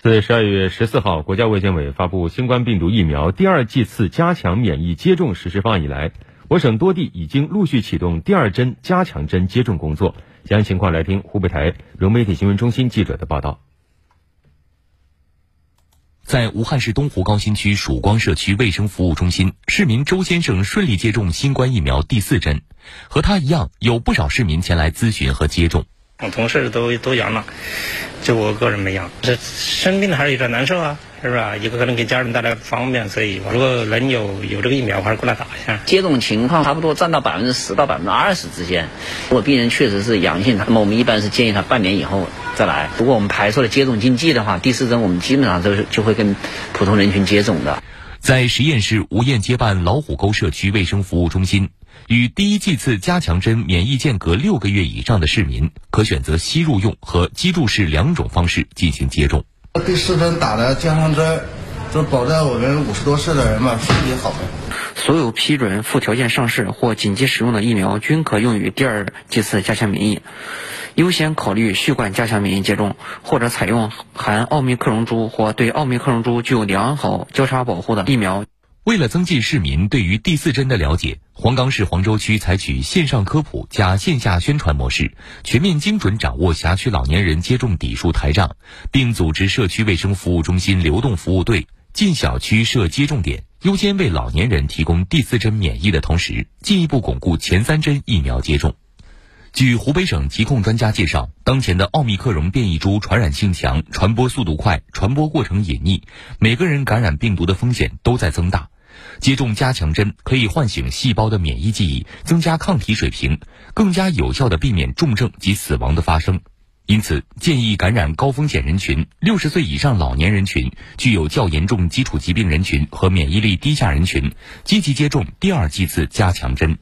自十二月十四号，国家卫健委发布新冠病毒疫苗第二剂次加强免疫接种实施方案以来，我省多地已经陆续启动第二针加强针接种工作。详细情况来听湖北台融媒体新闻中心记者的报道。在武汉市东湖高新区曙光社区卫生服务中心，市民周先生顺利接种新冠疫苗第四针。和他一样，有不少市民前来咨询和接种。我同事都都阳了，就我个人没阳。这生病的还是有点难受啊，是不是？一个可能给家人带来不方便，所以如果能有有这个疫苗，还是过来打一下。接种情况差不多占到百分之十到百分之二十之间。如果病人确实是阳性，那么我们一般是建议他半年以后再来。如果我们排除了接种禁忌的话，第四针我们基本上都是就会跟普通人群接种的。在十堰市吴堰街办老虎沟社区卫生服务中心。与第一剂次加强针免疫间隔六个月以上的市民，可选择吸入用和肌注式两种方式进行接种。第四针打了加强针，就保证我们五十多岁的人嘛身体好。所有批准附条件上市或紧急使用的疫苗均可用于第二剂次加强免疫，优先考虑续冠加强免疫接种，或者采用含奥密克戎株或对奥密克戎株具有良好交叉保护的疫苗。为了增进市民对于第四针的了解，黄冈市黄州区采取线上科普加线下宣传模式，全面精准掌握辖区老年人接种底数台账，并组织社区卫生服务中心流动服务队进小区设接种点，优先为老年人提供第四针免疫的同时，进一步巩固前三针疫苗接种。据湖北省疾控专家介绍，当前的奥密克戎变异株传染性强、传播速度快、传播过程隐匿，每个人感染病毒的风险都在增大。接种加强针可以唤醒细胞的免疫记忆，增加抗体水平，更加有效地避免重症及死亡的发生。因此，建议感染高风险人群、六十岁以上老年人群、具有较严重基础疾病人群和免疫力低下人群，积极接种第二剂次加强针。